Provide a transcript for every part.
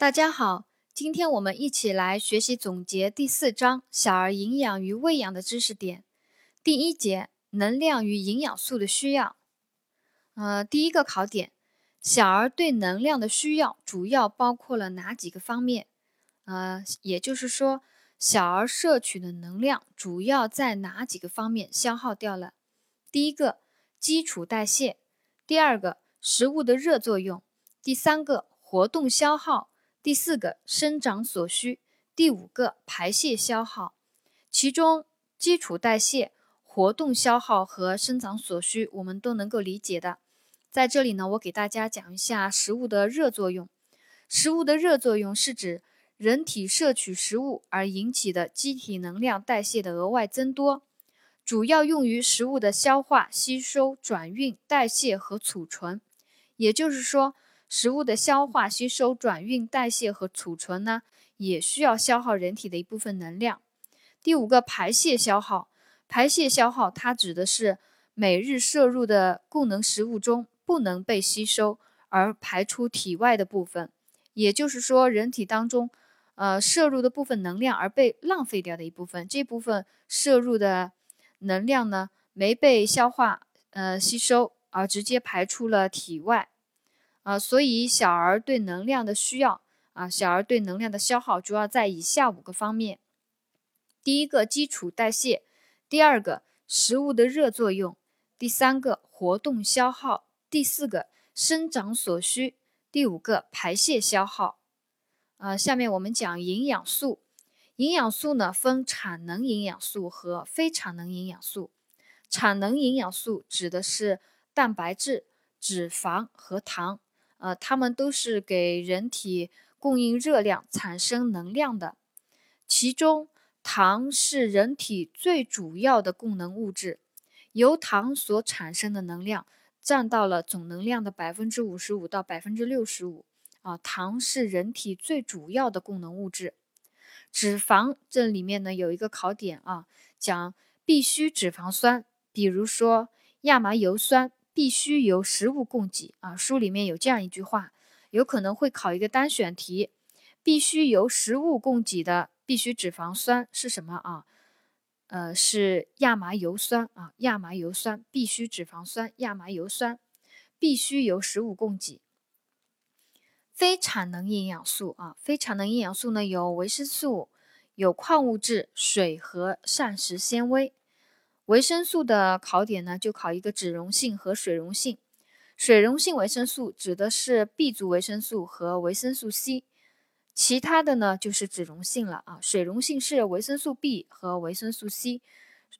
大家好，今天我们一起来学习总结第四章小儿营养与喂养的知识点。第一节能量与营养素的需要。呃，第一个考点，小儿对能量的需要主要包括了哪几个方面？呃，也就是说，小儿摄取的能量主要在哪几个方面消耗掉了？第一个，基础代谢；第二个，食物的热作用；第三个，活动消耗。第四个生长所需，第五个排泄消耗。其中基础代谢、活动消耗和生长所需，我们都能够理解的。在这里呢，我给大家讲一下食物的热作用。食物的热作用是指人体摄取食物而引起的机体能量代谢的额外增多，主要用于食物的消化、吸收、转运、代谢和储存。也就是说。食物的消化、吸收、转运、代谢和储存呢，也需要消耗人体的一部分能量。第五个，排泄消耗。排泄消耗，它指的是每日摄入的供能食物中不能被吸收而排出体外的部分，也就是说，人体当中，呃，摄入的部分能量而被浪费掉的一部分，这部分摄入的能量呢，没被消化、呃吸收，而直接排出了体外。啊，所以小儿对能量的需要啊，小儿对能量的消耗主要在以下五个方面：第一个，基础代谢；第二个，食物的热作用；第三个，活动消耗；第四个，生长所需；第五个，排泄消耗。呃，下面我们讲营养素。营养素呢，分产能营养素和非产能营养素。产能营养素指的是蛋白质、脂肪和糖。呃，它们都是给人体供应热量、产生能量的。其中，糖是人体最主要的供能物质，由糖所产生的能量占到了总能量的百分之五十五到百分之六十五。啊，糖是人体最主要的供能物质。脂肪这里面呢有一个考点啊，讲必需脂肪酸，比如说亚麻油酸。必须由食物供给啊！书里面有这样一句话，有可能会考一个单选题：必须由食物供给的必需脂肪酸是什么啊？呃，是亚麻油酸啊！亚麻油酸必需脂肪酸，亚麻油酸必须由食物供给。非产能营养素啊，非产能营养素呢有维生素、有矿物质、水和膳食纤维。维生素的考点呢，就考一个脂溶性和水溶性。水溶性维生素指的是 B 族维生素和维生素 C，其他的呢就是脂溶性了啊。水溶性是维生素 B 和维生素 C，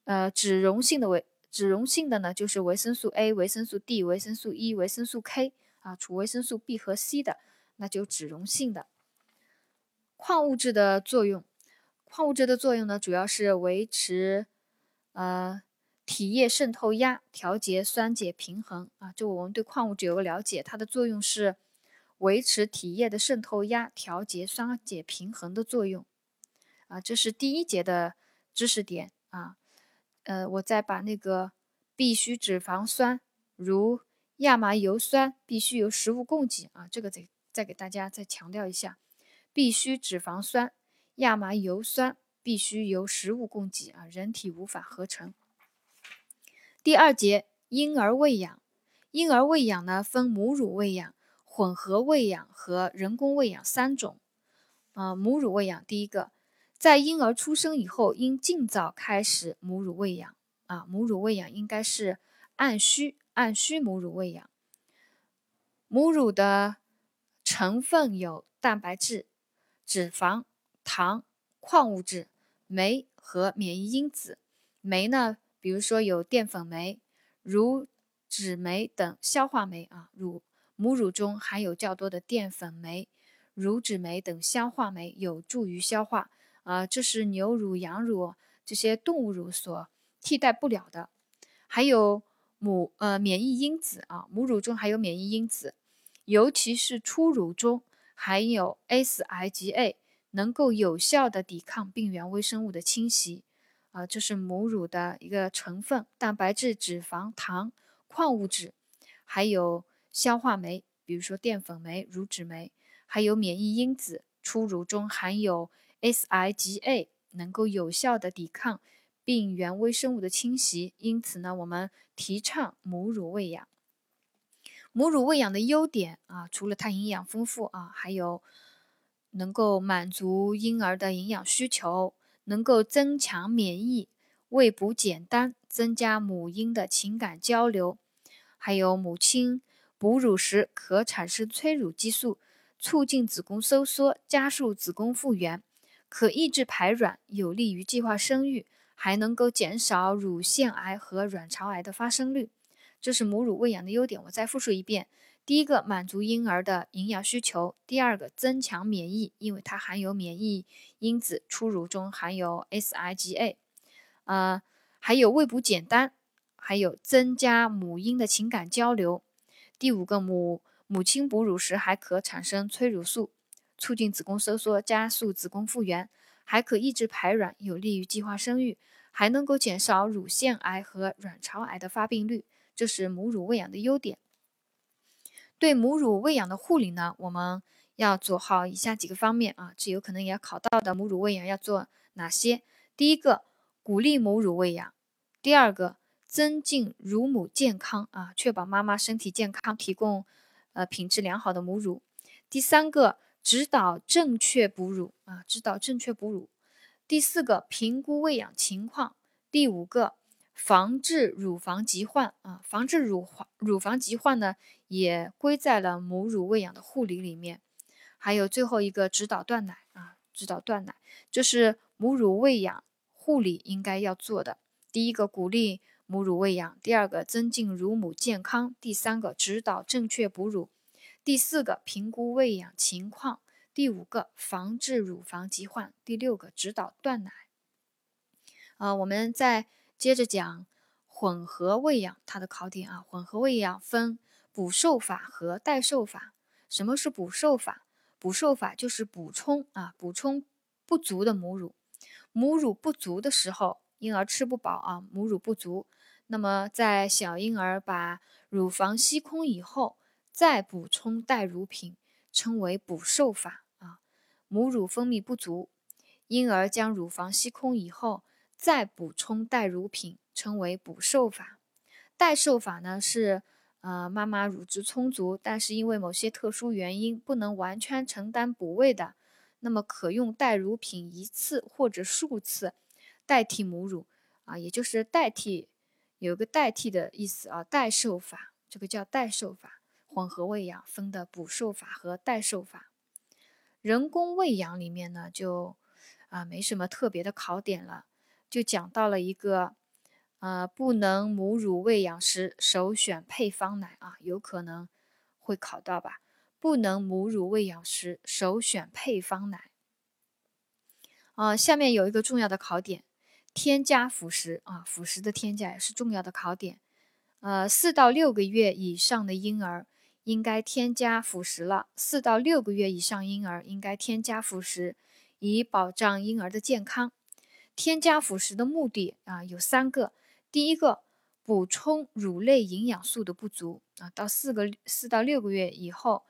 呃，脂溶性的维脂溶性的呢就是维生素 A、维生素 D、维生素 E、维生素 K 啊，除维生素 B 和 C 的，那就脂溶性的。矿物质的作用，矿物质的作用呢，主要是维持。呃，体液渗透压，调节酸碱平衡啊。就我们对矿物质有个了解，它的作用是维持体液的渗透压，调节酸碱平衡的作用啊。这是第一节的知识点啊。呃，我再把那个必需脂肪酸，如亚麻油酸，必须由食物供给啊。这个再再给大家再强调一下，必需脂肪酸，亚麻油酸。必须由食物供给啊，人体无法合成。第二节婴儿喂养，婴儿喂养呢分母乳喂养、混合喂养和人工喂养三种。啊，母乳喂养，第一个，在婴儿出生以后，应尽早开始母乳喂养啊。母乳喂养应该是按需按需母乳喂养。母乳的成分有蛋白质、脂肪、糖。矿物质、酶和免疫因子。酶呢，比如说有淀粉酶、乳脂酶等消化酶啊。乳母乳中含有较多的淀粉酶、乳脂酶等消化酶，有助于消化啊。这是牛乳、羊乳这些动物乳所替代不了的。还有母呃免疫因子啊，母乳中还有免疫因子，尤其是初乳中含有 S、I 及 A。能够有效的抵抗病原微生物的侵袭，啊，这是母乳的一个成分：蛋白质、脂肪、糖、矿物质，还有消化酶，比如说淀粉酶、乳脂酶，还有免疫因子，初乳中含有 SIGA，能够有效的抵抗病原微生物的侵袭。因此呢，我们提倡母乳喂养。母乳喂养的优点啊，除了它营养丰富啊，还有能够满足婴儿的营养需求，能够增强免疫，喂哺简单，增加母婴的情感交流。还有母亲哺乳时可产生催乳激素，促进子宫收缩，加速子宫复原，可抑制排卵，有利于计划生育，还能够减少乳腺癌和卵巢癌的发生率。这是母乳喂养的优点。我再复述一遍：第一个，满足婴儿的营养需求；第二个，增强免疫，因为它含有免疫因子，初乳中含有 SIGA，呃，还有喂哺简单。还有增加母婴的情感交流。第五个，母母亲哺乳时还可产生催乳素，促进子宫收缩，加速子宫复原，还可抑制排卵，有利于计划生育，还能够减少乳腺癌和卵巢癌的发病率。这是母乳喂养的优点。对母乳喂养的护理呢，我们要做好以下几个方面啊，这有可能也要考到的。母乳喂养要做哪些？第一个，鼓励母乳喂养；第二个。增进乳母健康啊，确保妈妈身体健康，提供呃品质良好的母乳。第三个，指导正确哺乳啊，指导正确哺乳。第四个，评估喂养情况。第五个，防治乳房疾患啊，防治乳房乳房疾患呢，也归在了母乳喂养的护理里面。还有最后一个，指导断奶啊，指导断奶，这是母乳喂养护理应该要做的。第一个，鼓励。母乳喂养，第二个增进乳母健康，第三个指导正确哺乳，第四个评估喂养情况，第五个防治乳房疾患，第六个指导断奶。啊，我们在接着讲混合喂养它的考点啊。混合喂养分补授法和代授法。什么是补授法？补授法就是补充啊，补充不足的母乳。母乳不足的时候，婴儿吃不饱啊，母乳不足。那么，在小婴儿把乳房吸空以后，再补充代乳品，称为补授法啊。母乳分泌不足，婴儿将乳房吸空以后，再补充代乳品，称为补授法。代授法呢是，呃，妈妈乳汁充足，但是因为某些特殊原因不能完全承担补喂的，那么可用代乳品一次或者数次代替母乳啊，也就是代替。有个代替的意思啊，代授法，这个叫代授法。混合喂养分的补授法和代授法。人工喂养里面呢，就啊没什么特别的考点了，就讲到了一个，呃，不能母乳喂养时首选配方奶啊，有可能会考到吧？不能母乳喂养时首选配方奶。啊，下面有一个重要的考点。添加辅食啊，辅食的添加也是重要的考点。呃，四到六个月以上的婴儿应该添加辅食了。四到六个月以上婴儿应该添加辅食，以保障婴儿的健康。添加辅食的目的啊有三个：第一个，补充乳类营养素的不足啊。到四个四到六个月以后，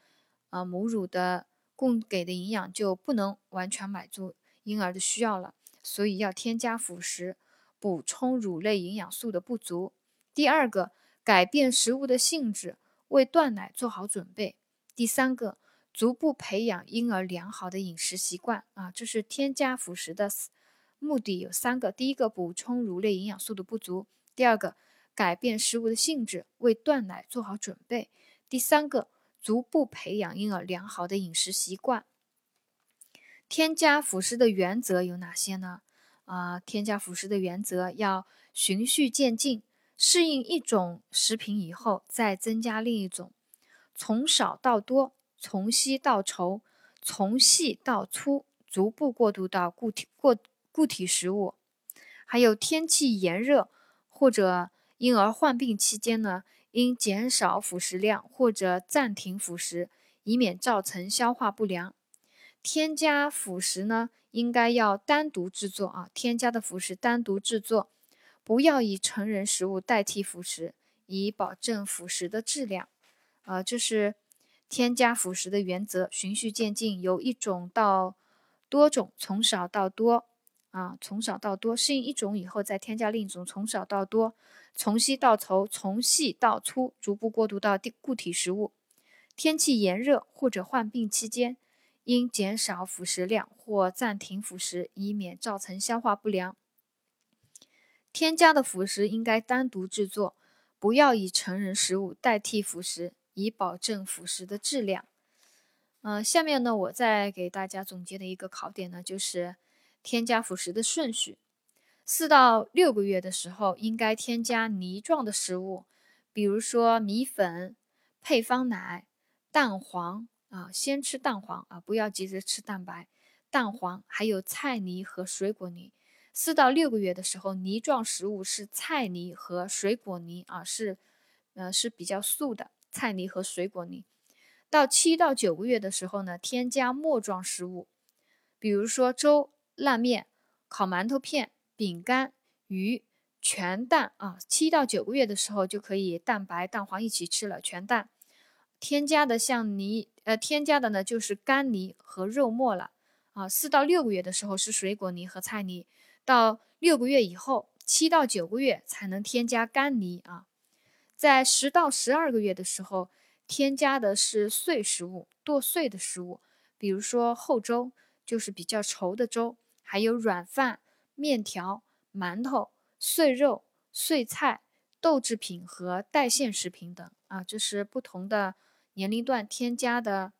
啊，母乳的供给的营养就不能完全满足婴儿的需要了。所以要添加辅食，补充乳类营养素的不足。第二个，改变食物的性质，为断奶做好准备。第三个，逐步培养婴儿良好的饮食习惯。啊，这是添加辅食的目的有三个：第一个，补充乳类营养素的不足；第二个，改变食物的性质，为断奶做好准备；第三个，逐步培养婴儿良好的饮食习惯。添加辅食的原则有哪些呢？啊，添加辅食的原则要循序渐进，适应一种食品以后再增加另一种，从少到多，从稀到稠，从细到粗，逐步过渡到固体过固体食物。还有天气炎热或者婴儿患病期间呢，应减少辅食量或者暂停辅食，以免造成消化不良。添加辅食呢，应该要单独制作啊。添加的辅食单独制作，不要以成人食物代替辅食，以保证辅食的质量。啊，这是添加辅食的原则循序渐进，由一种到多种，从少到多啊，从少到多，适应一种以后再添加另一种，从少到多，从稀到稠，从细到粗，逐步过渡到固体食物。天气炎热或者患病期间，应减少辅食量或暂停辅食，以免造成消化不良。添加的辅食应该单独制作，不要以成人食物代替辅食。以保证辅食的质量。嗯，下面呢，我再给大家总结的一个考点呢，就是添加辅食的顺序。四到六个月的时候，应该添加泥状的食物，比如说米粉、配方奶、蛋黄啊，先吃蛋黄啊，不要急着吃蛋白。蛋黄还有菜泥和水果泥。四到六个月的时候，泥状食物是菜泥和水果泥啊，是呃是比较素的。菜泥和水果泥，到七到九个月的时候呢，添加末状食物，比如说粥、烂面、烤馒头片、饼干、鱼、全蛋啊。七到九个月的时候就可以蛋白、蛋黄一起吃了，全蛋。添加的像泥，呃，添加的呢就是干泥和肉末了啊。四到六个月的时候是水果泥和菜泥，到六个月以后，七到九个月才能添加干泥啊。在十到十二个月的时候，添加的是碎食物，剁碎的食物，比如说厚粥，就是比较稠的粥，还有软饭、面条、馒头、碎肉、碎菜、豆制品和带馅食品等啊，这是不同的年龄段添加的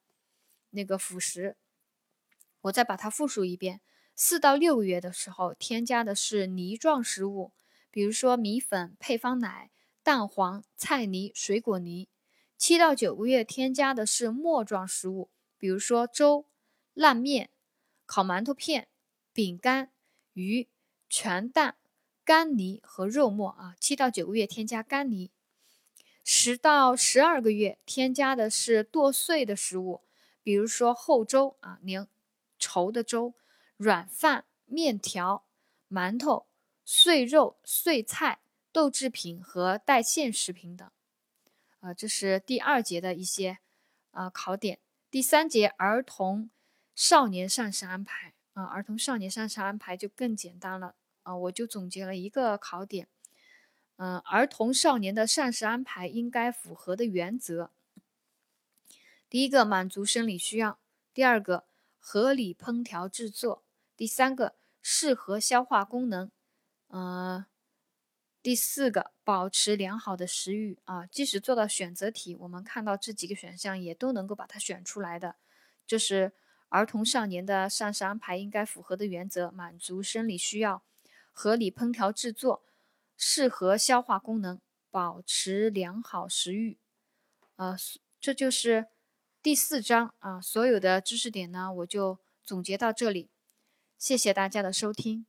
那个辅食。我再把它复述一遍：四到六个月的时候，添加的是泥状食物，比如说米粉、配方奶。蛋黄、菜泥、水果泥，七到九个月添加的是末状食物，比如说粥、烂面、烤馒头片、饼干、鱼、全蛋、干泥和肉末啊。七到九个月添加干泥，十到十二个月添加的是剁碎的食物，比如说厚粥啊，粘稠的粥、软饭、面条、馒头、碎肉、碎菜。豆制品和带馅食品等，啊，这是第二节的一些啊考点。第三节儿童少年膳食安排儿童少年膳食安排就更简单了啊，我就总结了一个考点，嗯，儿童少年的膳食安排应该符合的原则：第一个满足生理需要，第二个合理烹调制作，第三个适合消化功能，嗯。第四个，保持良好的食欲啊，即使做到选择题，我们看到这几个选项也都能够把它选出来的。就是儿童少年的膳食安排应该符合的原则：满足生理需要，合理烹调制作，适合消化功能，保持良好食欲。啊，这就是第四章啊，所有的知识点呢，我就总结到这里。谢谢大家的收听。